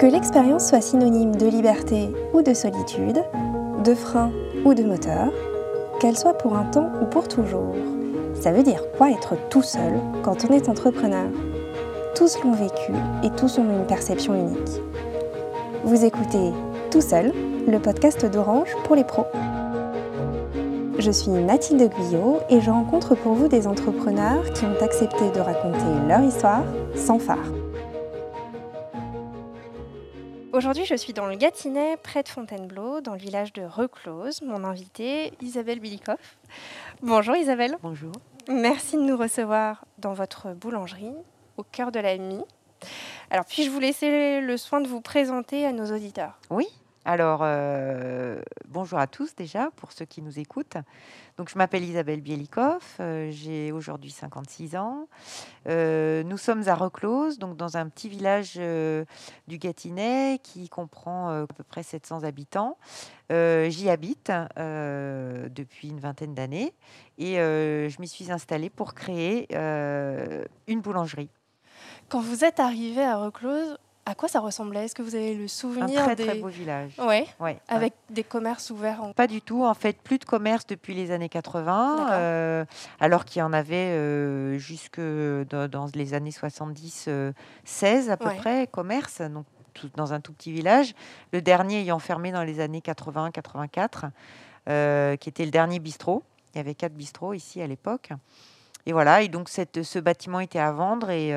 Que l'expérience soit synonyme de liberté ou de solitude, de frein ou de moteur, qu'elle soit pour un temps ou pour toujours, ça veut dire quoi être tout seul quand on est entrepreneur? Tous l'ont vécu et tous ont une perception unique. Vous écoutez Tout seul, le podcast d'Orange pour les pros. Je suis Mathilde Guyot et je rencontre pour vous des entrepreneurs qui ont accepté de raconter leur histoire sans phare. Aujourd'hui, je suis dans le Gâtinais, près de Fontainebleau, dans le village de Reclose. Mon invitée, Isabelle Bilikoff. Bonjour Isabelle. Bonjour. Merci de nous recevoir dans votre boulangerie, au cœur de la Mie. Alors, puis-je vous laisser le soin de vous présenter à nos auditeurs? Oui, alors, euh, bonjour à tous déjà, pour ceux qui nous écoutent. Donc, je m'appelle Isabelle Bielikoff, euh, j'ai aujourd'hui 56 ans. Euh, nous sommes à Reclose, donc dans un petit village du Gâtinais qui comprend à peu près 700 habitants. J'y habite depuis une vingtaine d'années et je m'y suis installée pour créer une boulangerie. Quand vous êtes arrivé à Reclose, à quoi ça ressemblait? Est-ce que vous avez le souvenir Un très des... très beau village. Ouais. Ouais. Avec des commerces ouverts en... Pas du tout. En fait, plus de commerce depuis les années 80, euh, alors qu'il y en avait euh, jusque dans, les années 70, 16 euh, à peu près, commerce. Donc, dans un tout petit village. Le dernier ayant fermé dans les années 80-84, qui était le dernier bistrot. Il y avait quatre bistrots ici à l'époque. Et voilà, et donc cette, ce bâtiment était à vendre et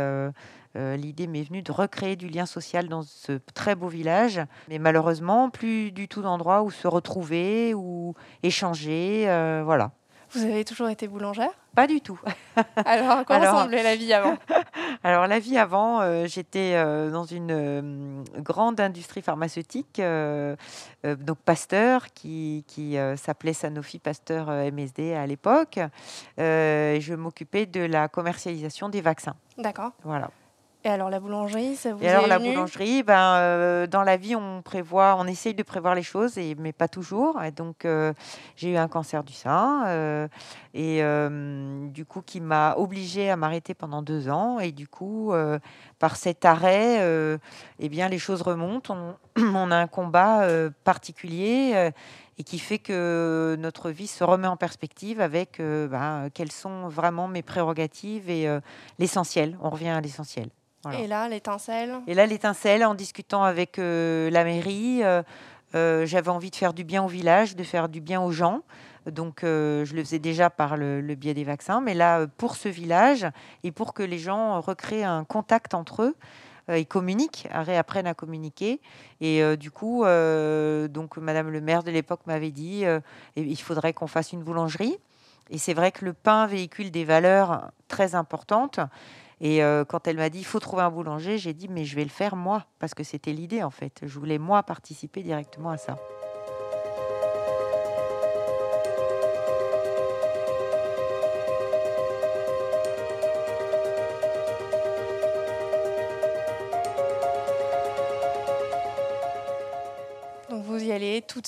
euh, l'idée m'est venue de recréer du lien social dans ce très beau village. Mais malheureusement, plus du tout d'endroit où se retrouver ou échanger. Euh, voilà. Vous avez toujours été boulangère? Pas du tout. Alors, à quoi ressemblait la vie avant? Alors, la vie avant, euh, j'étais dans une grande industrie pharmaceutique, donc Pasteur, qui, qui s'appelait Sanofi Pasteur MSD à l'époque. je m'occupais de la commercialisation des vaccins. D'accord. Voilà. Et alors la boulangerie, ça vous Et alors la boulangerie, ben, euh, dans la vie, on prévoit, on essaye de prévoir les choses, et, mais pas toujours. Et donc euh, j'ai eu un cancer du sein, euh, et du coup qui m'a obligée à m'arrêter pendant deux ans. Et du coup, par cet arrêt, eh bien les choses remontent. On, on a un combat particulier. et qui fait que notre vie se remet en perspective avec ben, quelles sont vraiment mes prérogatives et l'essentiel. On revient à l'essentiel. Et là, l'étincelle? Et là, l'étincelle, en discutant avec euh, la mairie, euh, euh, j'avais envie de faire du bien au village, de faire du bien aux gens. Donc, je le faisais déjà par le, biais des vaccins, mais là, pour ce village et pour que les gens recréent un contact entre eux, ils communiquent, réapprennent à communiquer. Et du coup, donc Madame le maire de l'époque m'avait dit, il faudrait qu'on fasse une boulangerie. Et c'est vrai que le pain véhicule des valeurs très importantes. Et euh, quand elle m'a dit il faut trouver un boulanger, j'ai dit mais je vais le faire moi parce que c'était l'idée en fait. Je voulais moi participer directement à ça.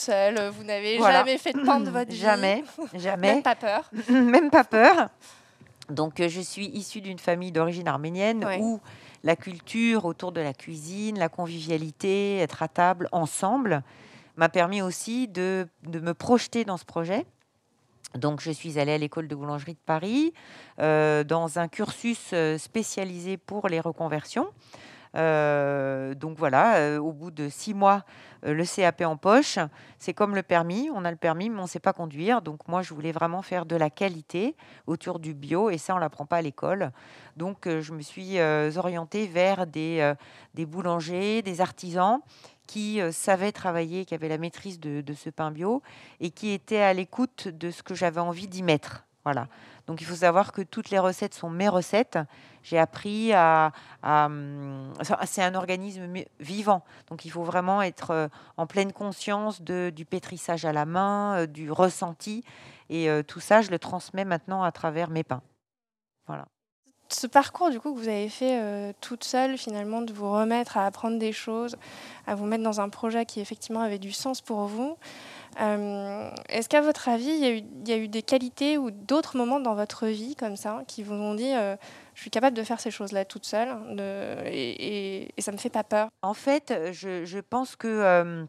Vous n'avez jamais fait de pain de votre vie. Jamais, jamais. Même pas peur. Même pas peur. Donc, euh, je suis issue d'une famille d'origine arménienne où la culture autour de la cuisine, la convivialité, être à table ensemble, m'a permis aussi de, me projeter dans ce projet. Donc, je suis allée à l'école de boulangerie de Paris euh, dans un cursus euh, spécialisé pour les reconversions. Donc voilà, au bout de six mois, le CAP en poche, c'est comme le permis. On a le permis, mais on ne sait pas conduire. Donc moi, je voulais vraiment faire de la qualité autour du bio, et ça, on l'apprend pas à l'école. Donc je me suis orientée vers des, des boulangers, des artisans qui savaient travailler, qui avaient la maîtrise de, de, ce pain bio et qui étaient à l'écoute de ce que j'avais envie d'y mettre. Voilà. Donc il faut savoir que toutes les recettes sont mes recettes. J'ai appris à... C'est un organisme vivant. Donc il faut vraiment être euh, en pleine conscience du pétrissage à la main, euh, du ressenti. Et euh, tout ça, je le transmets maintenant à travers mes pains. Voilà. Ce parcours du coup que vous avez fait toute seule, finalement, de vous remettre à apprendre des choses, à vous mettre dans un projet qui effectivement avait du sens pour vous, Est-ce qu'à votre avis, il y, a eu, des qualités ou d'autres moments dans votre vie comme ça qui vous ont dit je suis capable de faire ces choses-là toute seule et, ça ne me fait pas peur? En fait, je, pense que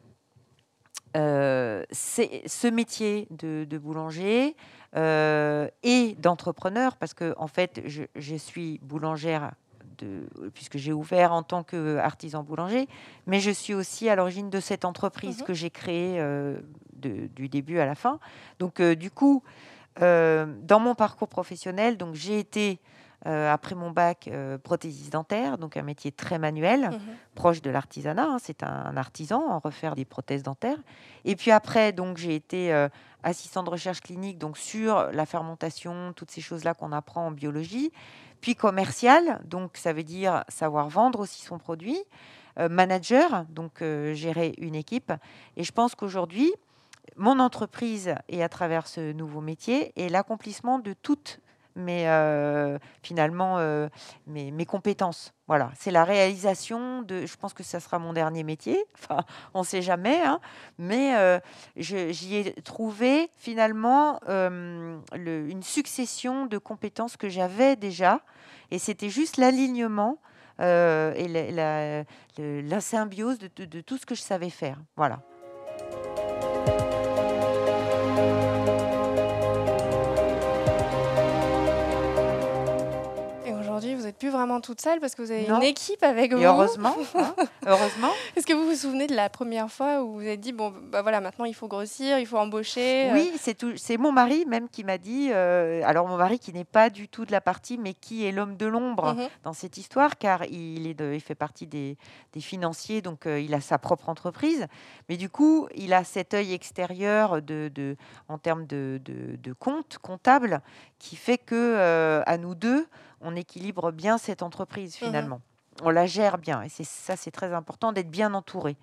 c'est ce métier de, boulanger et d'entrepreneur, parce que en fait, je suis boulangère puisque j'ai ouvert en tant qu'artisan boulanger, mais je suis aussi à l'origine de cette entreprise mhm. que j'ai créée euh, du début à la fin. Donc, euh, du coup, euh, dans mon parcours professionnel, donc j'ai été après mon bac prothésiste dentaire, donc un métier très manuel, mhm. proche de l'artisanat. Hein, c'est un, artisan en refaire des prothèses dentaires. Et puis après, donc j'ai été assistant de recherche clinique, donc sur la fermentation, toutes ces choses-là qu'on apprend en biologie puis commercial, donc ça veut dire savoir vendre aussi son produit, euh, manager, donc euh, gérer une équipe. Et je pense qu'aujourd'hui, mon entreprise est à travers ce nouveau métier et l'accomplissement de toutes mes euh, finalement euh, mes, compétences. Voilà, c'est la réalisation de. Je pense que ça sera mon dernier métier. Enfin, on ne sait jamais, hein, mais euh, j'y ai trouvé finalement le, une succession de compétences que j'avais déjà, et c'était juste l'alignement. et la, la, symbiose de, de tout ce que je savais faire. Voilà. Plus vraiment toute seule parce que vous avez une équipe avec vous. heureusement, hein, heureusement. Est-ce que vous vous souvenez de la première fois où vous êtes dit bon bah voilà maintenant il faut grossir, il faut embaucher euh Oui, c'est tout. C'est mon mari même qui m'a dit. Euh, alors mon mari qui n'est pas du tout de la partie, mais qui est l'homme de l'ombre mhm. dans cette histoire, car il est il fait partie des, des financiers, donc euh, il a sa propre entreprise. Mais du coup, il a cet œil extérieur de, de en termes de, de, de compte comptable qui fait que à nous deux on équilibre bien cette entreprise mmh finalement. On la gère bien. Et c'est ça, c'est très important d'être bien entouré.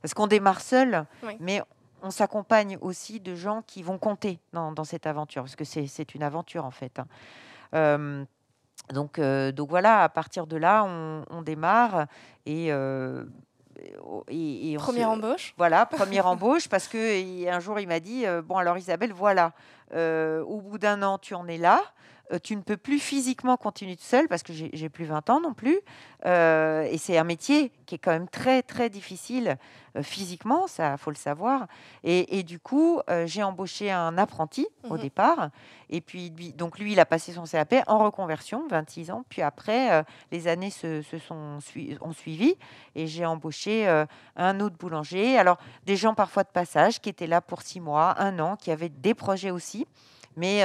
Parce qu'on démarre seul, mais on s'accompagne aussi de gens qui vont compter dans, cette aventure, parce que c'est une aventure en fait. Hein. donc, donc voilà, à partir de là, on, démarre et, et, première embauche. Voilà, première embauche, parce que un jour il m'a dit bon alors Isabelle, voilà, au bout d'un an tu en es là. Euh, tu ne peux plus physiquement continuer seule parce que j'ai plus 20 ans non plus. Euh, et c'est un métier qui est quand même très, très difficile euh, physiquement, ça faut le savoir. Et, du coup, j'ai embauché un apprenti au mmh départ. Et puis, donc lui, il a passé son CAP en reconversion, 26 ans. Puis après, les années se, sont ont suivi et j'ai embauché un autre boulanger. Alors, des gens parfois de passage qui étaient là pour six mois, un an, qui avaient des projets aussi mais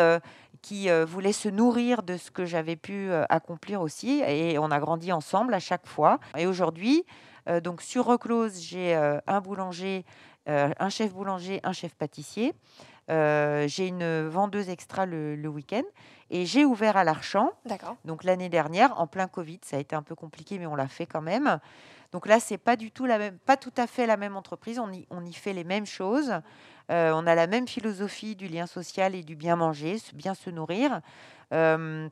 qui euh, voulait se nourrir de ce que j'avais pu euh, accomplir aussi. Et on a grandi ensemble à chaque fois. Et aujourd'hui, euh, donc sur Reclose, j'ai un boulanger, un chef boulanger, un chef pâtissier. j'ai une vendeuse extra le, le week-end et j'ai ouvert à l'Archamp. Donc l'année dernière, en plein Covid, ça a été un peu compliqué, mais on l'a fait quand même. Donc là, c'est pas du tout la même, pas tout à fait la même entreprise. On y, on y fait les mêmes choses. Euh, on a la même philosophie du lien social et du bien manger, bien se nourrir. Euh,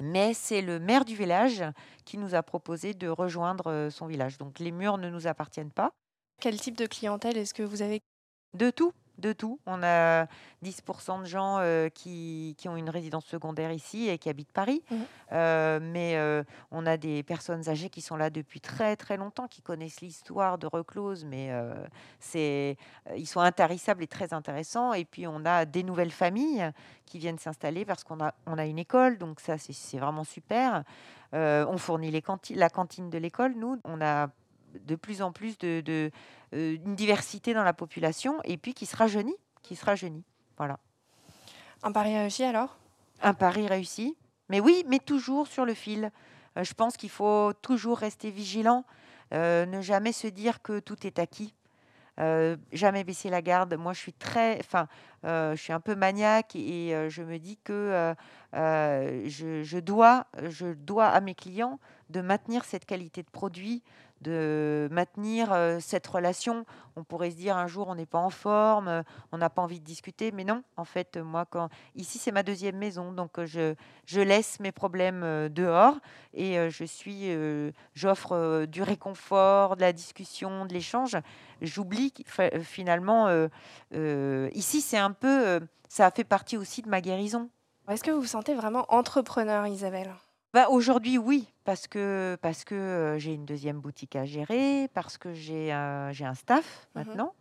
mais c'est le maire du village qui nous a proposé de rejoindre euh, son village. Donc les murs ne nous appartiennent pas. Quel type de clientèle est-ce que vous avez? De tout de tout. On a 10% de gens euh, qui, ont une résidence secondaire ici et qui habitent Paris. Mmh. Euh, mais euh, on a des personnes âgées qui sont là depuis très très longtemps, qui connaissent l'histoire de Reclose, mais c'est, ils sont intarissables et très intéressants. Et puis on a des nouvelles familles qui viennent s'installer parce qu'on a, on a une école, donc ça c'est, vraiment super. on fournit les la cantine de l'école, nous. On a de plus en plus de, de euh, une diversité dans la population et puis qui se rajeunit, qui se rajeunit. Voilà. Un pari réussi alors? Un pari réussi, mais oui, mais toujours sur le fil. Euh, je pense qu'il faut toujours rester vigilant, euh, ne jamais se dire que tout est acquis. jamais baisser la garde. Moi, je suis très, enfin, je suis un peu maniaque et je me dis que je, je, dois, je dois à mes clients de maintenir cette qualité de produit, de maintenir cette relation. On pourrait se dire un jour on n'est pas en forme, on n'a pas envie de discuter, mais non. En fait, moi, quand ici c'est ma deuxième maison, donc je, je laisse mes problèmes dehors et je suis, j'offre du réconfort, de la discussion, de l'échange. J'oublie finalement ici c'est un peu, ça a fait partie aussi de ma guérison. Est-ce que vous vous sentez vraiment entrepreneur, Isabelle? Bah, aujourd'hui, oui, parce que, parce que j'ai une deuxième boutique à gérer, parce que j'ai un, j'ai un staff mmh maintenant,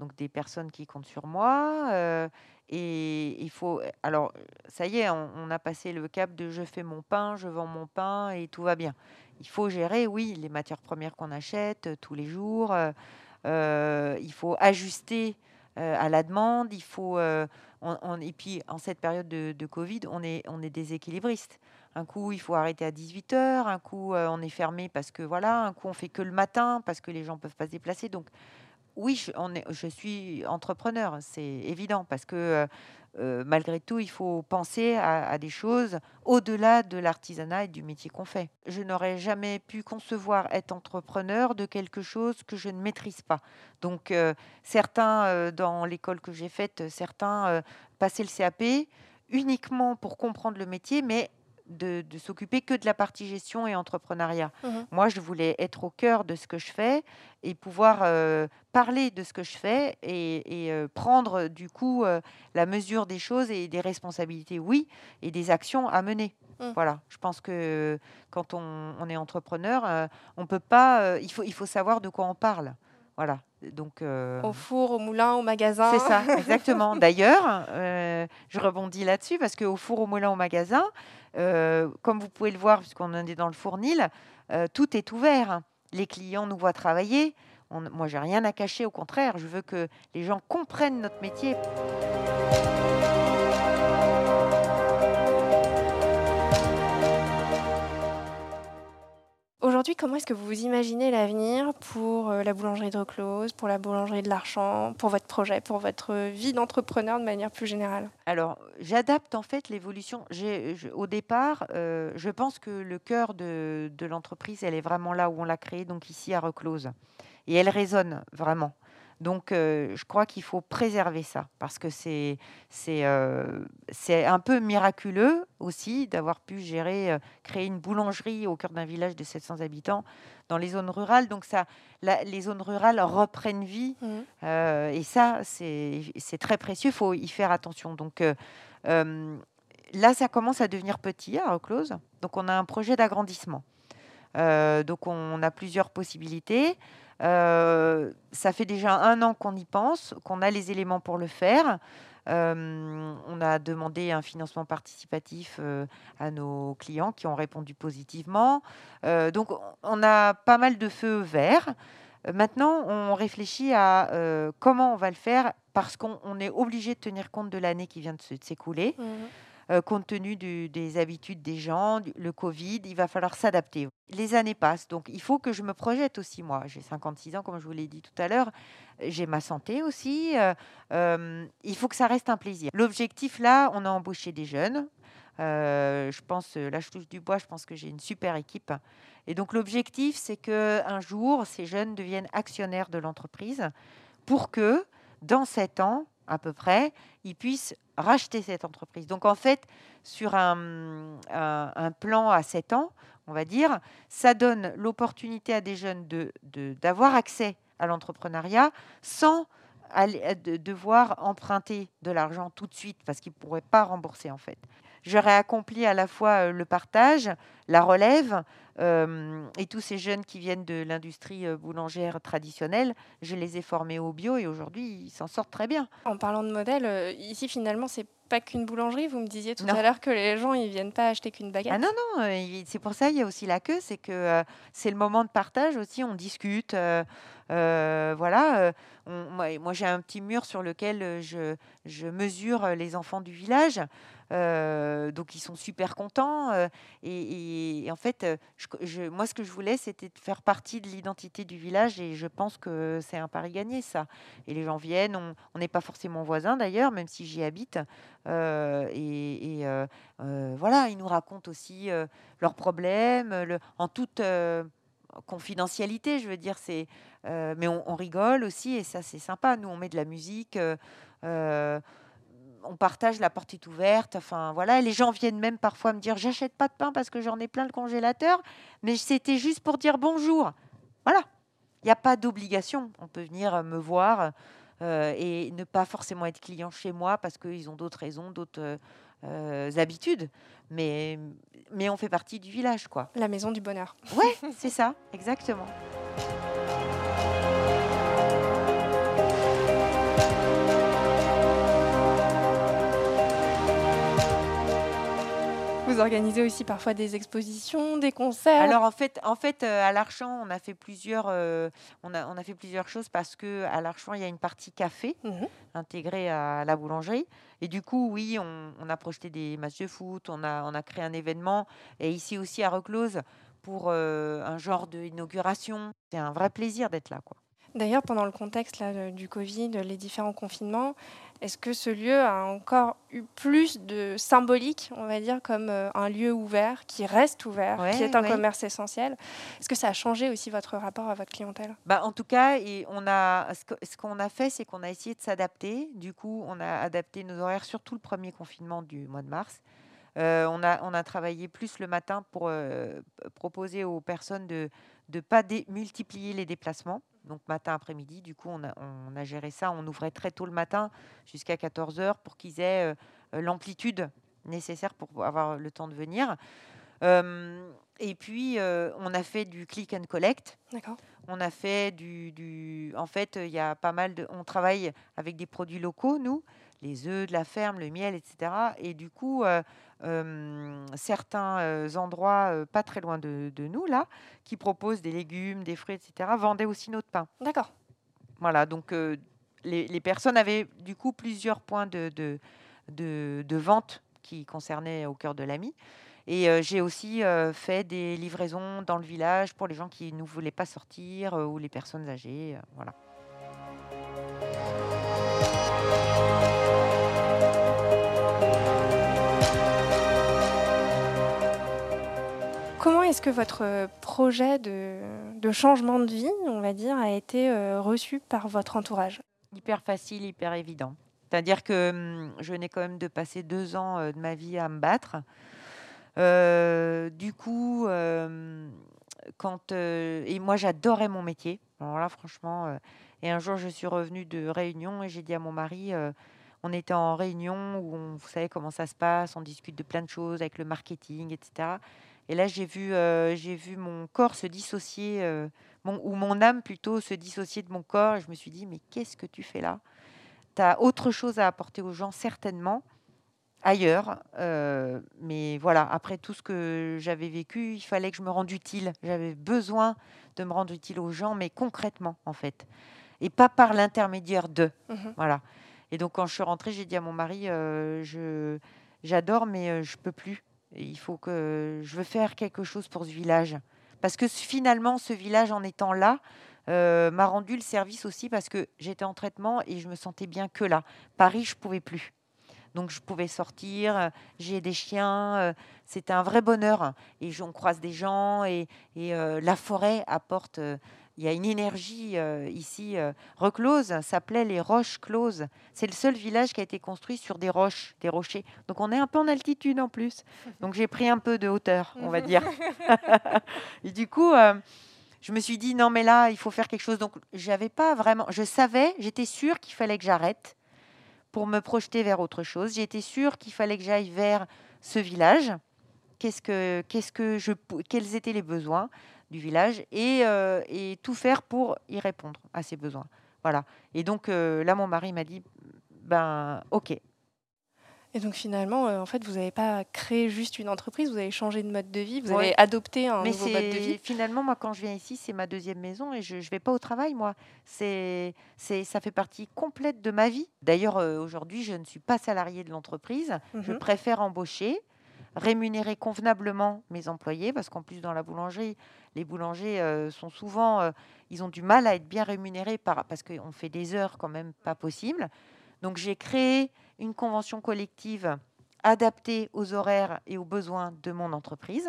donc des personnes qui comptent sur moi. et il faut. Alors, ça y est, on, a passé le cap de je fais mon pain, je vends mon pain et tout va bien. Il faut gérer, oui, les matières premières qu'on achète tous les jours. il faut ajuster à la demande. Il faut. On, et puis, en cette période de, de Covid, on est, on est déséquilibriste. Un coup, il faut arrêter à 18h, un coup, euh, on est fermé parce que voilà, un coup, on fait que le matin parce que les gens peuvent pas se déplacer. Donc, oui, je suis entrepreneur, c'est évident, parce que euh, euh, malgré tout, il faut penser à, des choses au-delà de l'artisanat et du métier qu'on fait. Je n'aurais jamais pu concevoir être entrepreneur de quelque chose que je ne maîtrise pas. Donc, certains, dans l'école que j'ai faite, certains passaient le CAP uniquement pour comprendre le métier, mais de, s'occuper que de la partie gestion et entrepreneuriat. Mmh Moi, je voulais être au cœur de ce que je fais et pouvoir euh, parler de ce que je fais et, euh, prendre du coup euh, la mesure des choses et des responsabilités, oui, et des actions à mener. Mmh. Voilà, je pense que quand on, est entrepreneur, on peut pas, il faut, il faut savoir de quoi on parle. Voilà. Donc, Au four, au moulin, au magasin. C'est ça, exactement. D'ailleurs, je rebondis là-dessus parce qu'au four, au moulin, au magasin, comme vous pouvez le voir, puisqu'on est dans le fournil, euh, tout est ouvert. Les clients nous voient travailler. On, moi, j'ai rien à cacher. Au contraire, je veux que les gens comprennent notre métier. Comment est-ce que vous imaginez l'avenir pour euh, la boulangerie de Reclose, pour la boulangerie de l'Archant, pour votre projet, pour votre vie d'entrepreneur de manière plus générale? Alors, j'adapte en fait l'évolution. Au départ, euh, je pense que le cœur de, de l'entreprise, elle est vraiment là où on l'a créée, donc ici à Reclose. Et elle résonne vraiment. Donc, euh, je crois qu'il faut préserver ça parce que c'est c'est euh, un peu miraculeux aussi d'avoir pu gérer, euh, créer une boulangerie au cœur d'un village de 700 habitants dans les zones rurales. Donc, ça, les zones rurales reprennent vie mmh. et ça, c'est très précieux. Il faut y faire attention. Donc, là, ça commence à devenir petit à Reclose. Donc, on a un projet d'agrandissement. donc, on a plusieurs possibilités. Euh, ça fait déjà un an qu'on y pense, qu'on a les éléments pour le faire. Euh, on a demandé un financement participatif euh, à nos clients qui ont répondu positivement. donc, on a pas mal de feux verts. Maintenant, on réfléchit à comment on va le faire parce qu'on est obligé de tenir compte de l'année qui vient de s'écouler. Mmh. Euh, compte tenu des habitudes des gens, le Covid, il va falloir s'adapter. Les années passent, donc il faut que je me projette aussi, moi. J'ai 56 ans, comme je vous l'ai dit tout à l'heure. J'ai ma santé aussi. Euh, euh, il faut que ça reste un plaisir. L'objectif, là, on a embauché des jeunes. je pense, là je touche du bois, je pense que j'ai une super équipe. Et donc l'objectif, c'est que un jour, ces jeunes deviennent actionnaires de l'entreprise pour que, dans sept ans, à peu près, ils puissent racheter cette entreprise. Donc en fait, sur un, plan à 7 ans, on va dire, ça donne l'opportunité à des jeunes d'avoir accès à l'entrepreneuriat sans devoir emprunter de l'argent tout de suite parce qu'ils ne pourraient pas rembourser en fait. J'aurais accompli à la fois euh, le partage, la relève, euh, et tous ces jeunes qui viennent de l'industrie euh, boulangère traditionnelle, je les ai formés au bio et aujourd'hui, ils s'en sortent très bien. En parlant de modèle, ici, finalement, c'est pas qu'une boulangerie. Vous me disiez tout à l'heure que les gens, ils viennent pas acheter qu'une baguette. Ah non, non, c'est pour ça, il y a aussi la queue, c'est que c'est le moment de partage aussi, on discute. voilà, moi, j'ai un petit mur sur lequel je, je mesure les enfants du village. Donc ils sont super contents. et, et, en fait, je, moi, ce que je voulais, c'était de faire partie de l'identité du village et je pense que c'est un pari gagné, ça. Et les gens viennent, on n'est pas forcément voisins d'ailleurs, même si j'y habite. Euh, et, euh, euh, voilà, ils nous racontent aussi leurs problèmes, en toute confidentialité, je veux dire, c'est, mais on, rigole aussi et ça c'est sympa. Nous on met de la musique, on partage, la porte est ouverte. Enfin voilà, les gens viennent même parfois me dire j'achète pas de pain parce que j'en ai plein le congélateur, mais c'était juste pour dire bonjour. Voilà, il n'y a pas d'obligation. On peut venir me voir et ne pas forcément être client chez moi parce qu'ils ont d'autres raisons, d'autres euh, habitudes, mais, mais on fait partie du village, quoi. La maison du bonheur. Ouais, c'est ça, exactement. Organisez aussi parfois des expositions, des concerts. Alors en fait, en fait, euh, à l'Archamp, on a fait plusieurs, euh, on a, on a fait plusieurs choses parce que à l'Archamp, il y a une partie café mhm. intégrée à la boulangerie. Et du coup, oui, on, a projeté des matchs de foot, on a, on a créé un événement. Et ici aussi à Reclose pour euh, un genre d'inauguration. C'est un vrai plaisir d'être là, quoi. D'ailleurs, pendant le contexte là, du Covid, les différents confinements, est-ce que ce lieu a encore eu plus de symbolique, on va dire, comme euh, un lieu ouvert, qui reste ouvert, qui est un commerce essentiel? Est-ce que ça a changé aussi votre rapport à votre clientèle? Bah, En tout cas, et on a, ce qu'on a fait, c'est qu'on a essayé de s'adapter. Du coup, on a adapté nos horaires, surtout le premier confinement du mois de mars. Euh, on, a, on a travaillé plus le matin pour euh, proposer aux personnes de ne pas multiplier les déplacements donc matin, après-midi. Du coup, on a, géré ça. On ouvrait très tôt le matin jusqu'à 14 h pour qu'ils aient euh, l'amplitude nécessaire pour avoir le temps de venir. Euh, et puis, euh, on a fait du click and collect. D'accord. On a fait du, En fait, il y a pas mal de. On travaille avec des produits locaux, nous, les œufs de la ferme, le miel, etc. Et du coup, certains endroits pas très loin de, nous, là, qui proposent des légumes, des fruits, etc., vendaient aussi notre pain. D'accord. Voilà, donc les, personnes avaient du coup plusieurs points de, de, de, vente qui concernaient au cœur de l'ami. Et j'ai aussi fait des livraisons dans le village pour les gens qui ne voulaient pas sortir ou les personnes âgées. voilà. Est-ce que votre projet de, changement de vie, on va dire, a été euh, reçu par votre entourage? Hyper facile, hyper évident. C'est-à-dire que hum, je venais quand même de passer deux ans euh, de ma vie à me battre. Euh, du coup, quand et moi j'adorais mon métier. Alors là, franchement, et un jour je suis revenue de réunion et j'ai dit à mon mari, on était en réunion où on, vous savez comment ça se passe, on discute de plein de choses avec le marketing, etc. Et là, j'ai vu, euh, j'ai vu mon corps se dissocier, euh, ou mon âme plutôt se dissocier de mon corps. Et je me suis dit, mais qu'est-ce que tu fais là? Tu as autre chose à apporter aux gens, certainement, ailleurs. Euh, mais voilà, après tout ce que j'avais vécu, il fallait que je me rende utile. J'avais besoin de me rendre utile aux gens, mais concrètement, en fait. Et pas par l'intermédiaire d'eux. Mmh voilà. Et donc, quand je suis rentrée, j'ai dit à mon mari, je, j'adore, mais je peux plus il faut que je veux faire quelque chose pour ce village. Parce que finalement, ce village, en étant là, euh, m'a rendu le service aussi parce que j'étais en traitement et je me sentais bien que là. Paris, je pouvais plus. Donc je pouvais sortir, j'ai des chiens, euh, c'était un vrai bonheur. Et on croise des gens et, euh, la forêt apporte il y a une énergie euh, ici. Euh, Reclose s'appelait les Roches Closes. C'est le seul village qui a été construit sur des roches, des rochers. Donc on est un peu en altitude en plus. Donc j'ai pris un peu de hauteur, on va dire. et du coup, euh, je me suis dit non mais là il faut faire quelque chose. Donc j'avais pas vraiment. Je savais, j'étais sûre qu'il fallait que j'arrête pour me projeter vers autre chose. J'étais sûre qu'il fallait que j'aille vers ce village. Qu'est-ce que, qu'est-ce que je, quels étaient les besoins? Du village et, euh, et, tout faire pour y répondre à ses besoins. Voilà. Et donc euh, là, mon mari m'a dit, ben ok. Et donc finalement, euh, en fait, vous n'avez pas créé juste une entreprise, vous avez changé de mode de vie, vous avez adopté un nouveau mode de vie. Finalement, moi, quand je viens ici, c'est ma deuxième maison et je ne vais pas au travail, moi. C'est, c'est, ça fait partie complète de ma vie. D'ailleurs, aujourd'hui, je ne suis pas salariée de l'entreprise. Je mhm. préfère embaucher rémunérer convenablement mes employés, parce qu'en plus dans la boulangerie, les boulangers euh, sont souvent, euh, ils ont du mal à être bien rémunérés par, parce qu'on fait des heures quand même pas possibles. Donc j'ai créé une convention collective adaptée aux horaires et aux besoins de mon entreprise.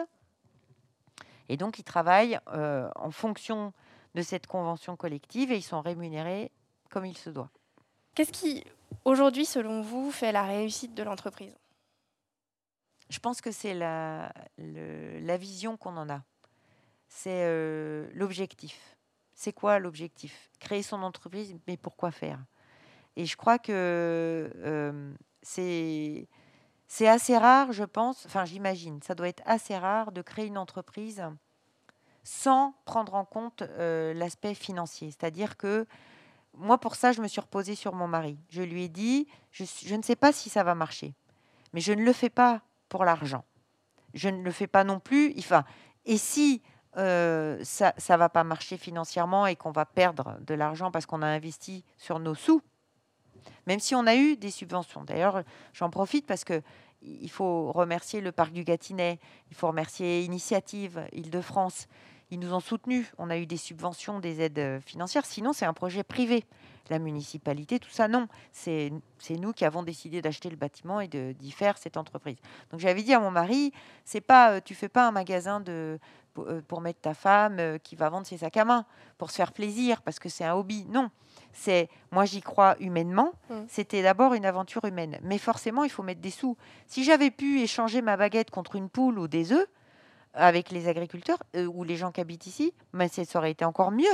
Et donc, ils travaillent euh, en fonction de cette convention collective et ils sont rémunérés comme il se doit. Qu'est-ce qui, aujourd'hui, selon vous, fait la réussite de l'entreprise? Je pense que c'est la, la vision qu'on en a. C'est euh, l'objectif. C'est quoi l'objectif? Créer son entreprise, mais pourquoi faire? Et je crois que euh, c'est assez rare, je pense, enfin j'imagine, ça doit être assez rare de créer une entreprise sans prendre en compte euh, l'aspect financier. C'est-à-dire que moi, pour ça, je me suis reposée sur mon mari. Je lui ai dit, je, je ne sais pas si ça va marcher, mais je ne le fais pas pour l'argent. Je ne le fais pas non plus. Enfin, et si euh, ça ne va pas marcher financièrement et qu'on va perdre de l'argent parce qu'on a investi sur nos sous, même si on a eu des subventions. D'ailleurs, j'en profite parce que il faut remercier le parc du Gâtinais, il faut remercier Initiative Île-de-France. Ils nous ont soutenus. On a eu des subventions, des aides financières. Sinon, c'est un projet privé. La municipalité, tout ça, non. C'est nous qui avons décidé d'acheter le bâtiment et d'y faire cette entreprise. Donc, j'avais dit à mon mari, c'est pas, euh, tu fais pas un magasin de, pour mettre ta femme qui va vendre ses sacs à main pour se faire plaisir parce que c'est un hobby. Non, c'est moi j'y crois humainement. Mmh. C'était d'abord une aventure humaine, mais forcément il faut mettre des sous. Si j'avais pu échanger ma baguette contre une poule ou des œufs avec les agriculteurs euh, ou les gens qui habitent ici, mais ça aurait été encore mieux.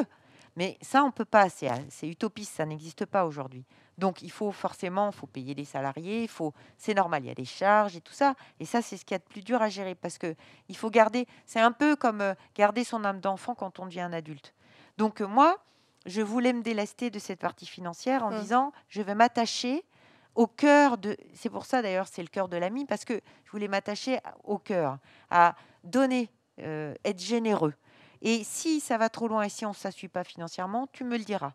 Mais ça on peut pas, c'est utopiste, ça n'existe pas aujourd'hui. Donc il faut forcément, faut payer les salariés, faut, c'est normal, il y a des charges et tout ça. Et ça, c'est ce qu'il y a de plus dur à gérer parce que il faut garder. C'est un peu comme euh, garder son âme d'enfant quand on devient un adulte. Donc euh, moi, je voulais me délester de cette partie financière en mmh. disant, je vais m'attacher au cœur de. C'est pour ça d'ailleurs, c'est le cœur de l'ami parce que je voulais m'attacher au cœur, à donner, euh, être généreux. Et si ça va trop loin et si on ne s'assuit pas financièrement, tu me le diras.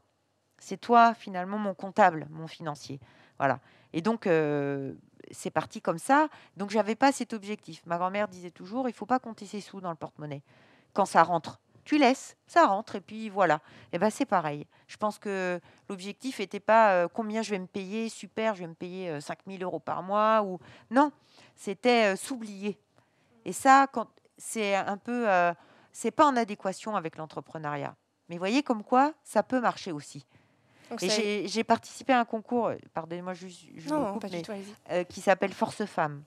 C'est toi finalement mon comptable, mon financier. Voilà. Et donc euh, c'est parti comme ça. Donc j'avais pas cet objectif. Ma grand-mère disait toujours, il faut pas compter ses sous dans le porte-monnaie quand ça rentre. Tu laisses, ça rentre et puis voilà. Et eh ben c'est pareil. Je pense que l'objectif n'était pas euh, combien je vais me payer, super, je vais me payer 5000 euh, euros par mois ou non, c'était s'oublier. Et ça, quand c'est un peu, c'est pas en adéquation avec l'entrepreneuriat. Mais voyez comme quoi ça peut marcher aussi j'ai participé à un concours, euh, pardonnez-moi, je, euh, qui s'appelle Force Femmes.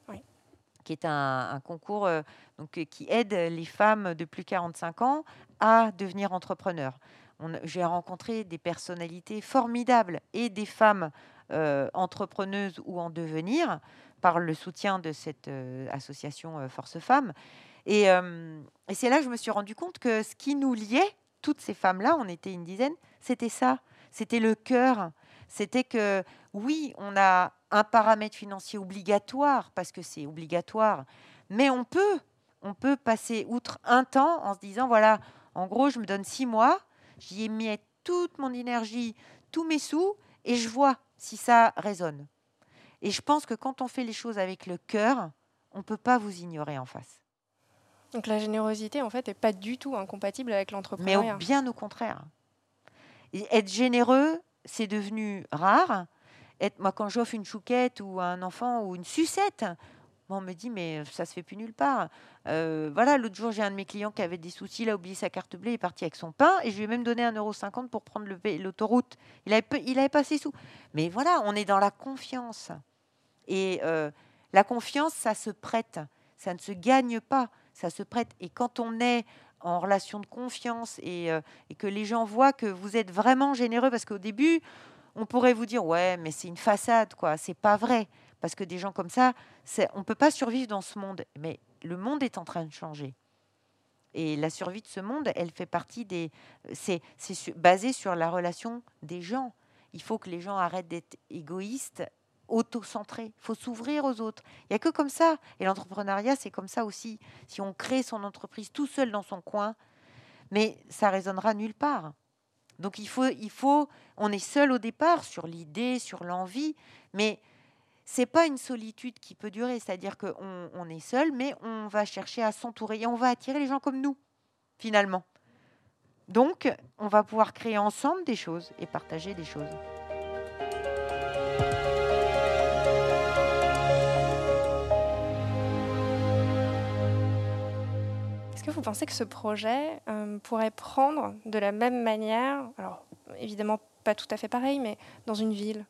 qui est un, concours euh, donc, qui aide les femmes de plus de 45 ans à devenir entrepreneurs. J'ai rencontré des personnalités formidables et des femmes entrepreneuses ou en devenir par le soutien de cette association Force Femmes. Et, et c'est là que je me suis rendu compte que ce qui nous liait, toutes ces femmes-là, on était une dizaine, c'était ça c'était le cœur. C'était que oui, on a un paramètre financier obligatoire parce que c'est obligatoire, mais on peut, on peut passer outre un temps en se disant voilà, en gros, je me donne six mois, j'y ai mis toute mon énergie, tous mes sous, et je vois si ça résonne. Et je pense que quand on fait les choses avec le cœur, on ne peut pas vous ignorer en face. Donc la générosité, en fait, n'est pas du tout incompatible avec l'entrepreneuriat. Mais bien au contraire être généreux, c'est devenu rare. Être, moi, quand j'offre une chouquette ou un enfant ou une sucette, on me dit, mais ça se fait plus nulle part. Euh, voilà, l'autre jour, j'ai un de mes clients qui avait des soucis, il a oublié sa carte bleue, il est parti avec son pain, et je lui ai même donné 1,50€ pour prendre l'autoroute. Il avait, il avait pas ses sous. Mais voilà, on est dans la confiance. Et euh, la confiance, ça se prête, ça ne se gagne pas, ça se prête. Et quand on est en relation de confiance euh, et, que les gens voient que vous êtes vraiment généreux parce qu'au début, on pourrait vous dire ouais, mais c'est une façade quoi, c'est pas vrai parce que des gens comme ça, on peut pas survivre dans ce monde, mais le monde est en train de changer. Et la survie de ce monde, elle fait partie des. C'est basé sur la relation des gens. Il faut que les gens arrêtent d'être égoïstes auto-centré. Il faut s'ouvrir aux autres. Il n'y a que comme ça. Et l'entrepreneuriat, c'est comme ça aussi. Si on crée son entreprise tout seul dans son coin, mais ça résonnera nulle part. Donc il faut, il faut, on est seul au départ sur l'idée, sur l'envie, mais c'est pas une solitude qui peut durer. C'est-à-dire qu'on on est seul, mais on va chercher à s'entourer et on va attirer les gens comme nous, finalement. Donc, on va pouvoir créer ensemble des choses et partager des choses. Que vous pensez que ce projet euh, pourrait prendre de la même manière, alors évidemment pas tout à fait pareil, mais dans une ville?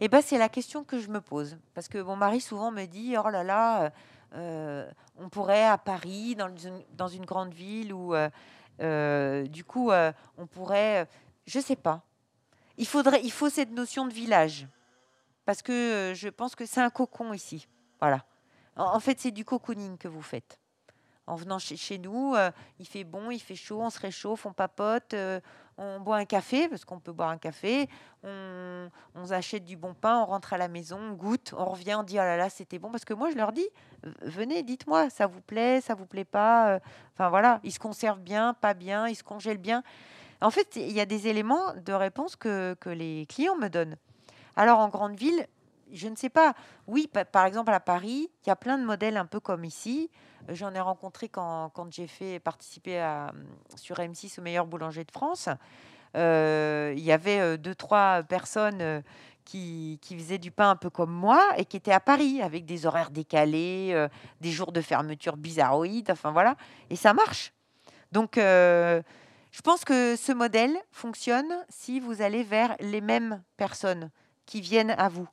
Eh ben, c'est la question que je me pose. Parce que mon mari souvent me dit, oh là là, euh, on pourrait à Paris, dans une, dans une grande ville, ou du coup, on pourrait, je sais pas. Il, faudrait, il faut cette notion de village. Parce que je pense que c'est un cocon ici. Voilà. En fait, c'est du cocooning que vous faites. En venant chez, nous, euh, il fait bon, il fait chaud, on se réchauffe, on papote, euh, on boit un café, parce qu'on peut boire un café, on, on, achète du bon pain, on rentre à la maison, on goûte, on revient, on dit oh là là, c'était bon. Parce que moi, je leur dis, venez, dites-moi, ça vous plaît, ça vous plaît pas. Euh, enfin voilà, ils se conservent bien, pas bien, ils se congèlent bien. En fait, il y a des éléments de réponse que, que les clients me donnent. Alors en grande ville, je ne sais pas. Oui, par exemple à Paris, il y a plein de modèles un peu comme ici. Euh, j'en ai rencontré quand, j'ai fait participer sur M6 au meilleur boulanger de France. Euh, il y avait euh, deux, trois personnes qui, faisaient du pain un peu comme moi et qui étaient à Paris avec des horaires décalés, des jours de fermeture bizarroïdes. Enfin voilà. Et ça marche. Donc, je pense que ce modèle fonctionne si vous allez vers les mêmes personnes qui viennent à vous.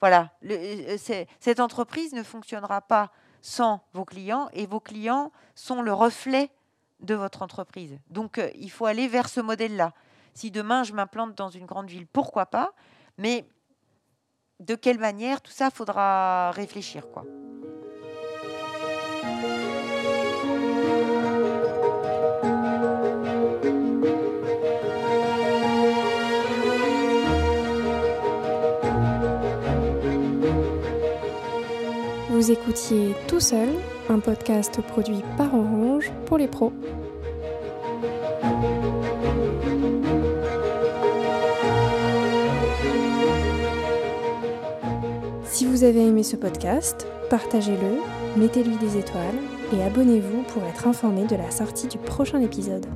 Voilà, euh, cette entreprise ne fonctionnera pas sans vos clients et vos clients sont le reflet de votre entreprise. Donc, euh, il faut aller vers ce modèle-là. Si demain je m'implante dans une grande ville, pourquoi pas? Mais de quelle manière Tout ça, faudra réfléchir, quoi. Vous écoutiez Tout seul, un podcast produit par Orange pour les pros. Si vous avez aimé ce podcast, partagez-le, mettez-lui des étoiles et abonnez-vous pour être informé de la sortie du prochain épisode.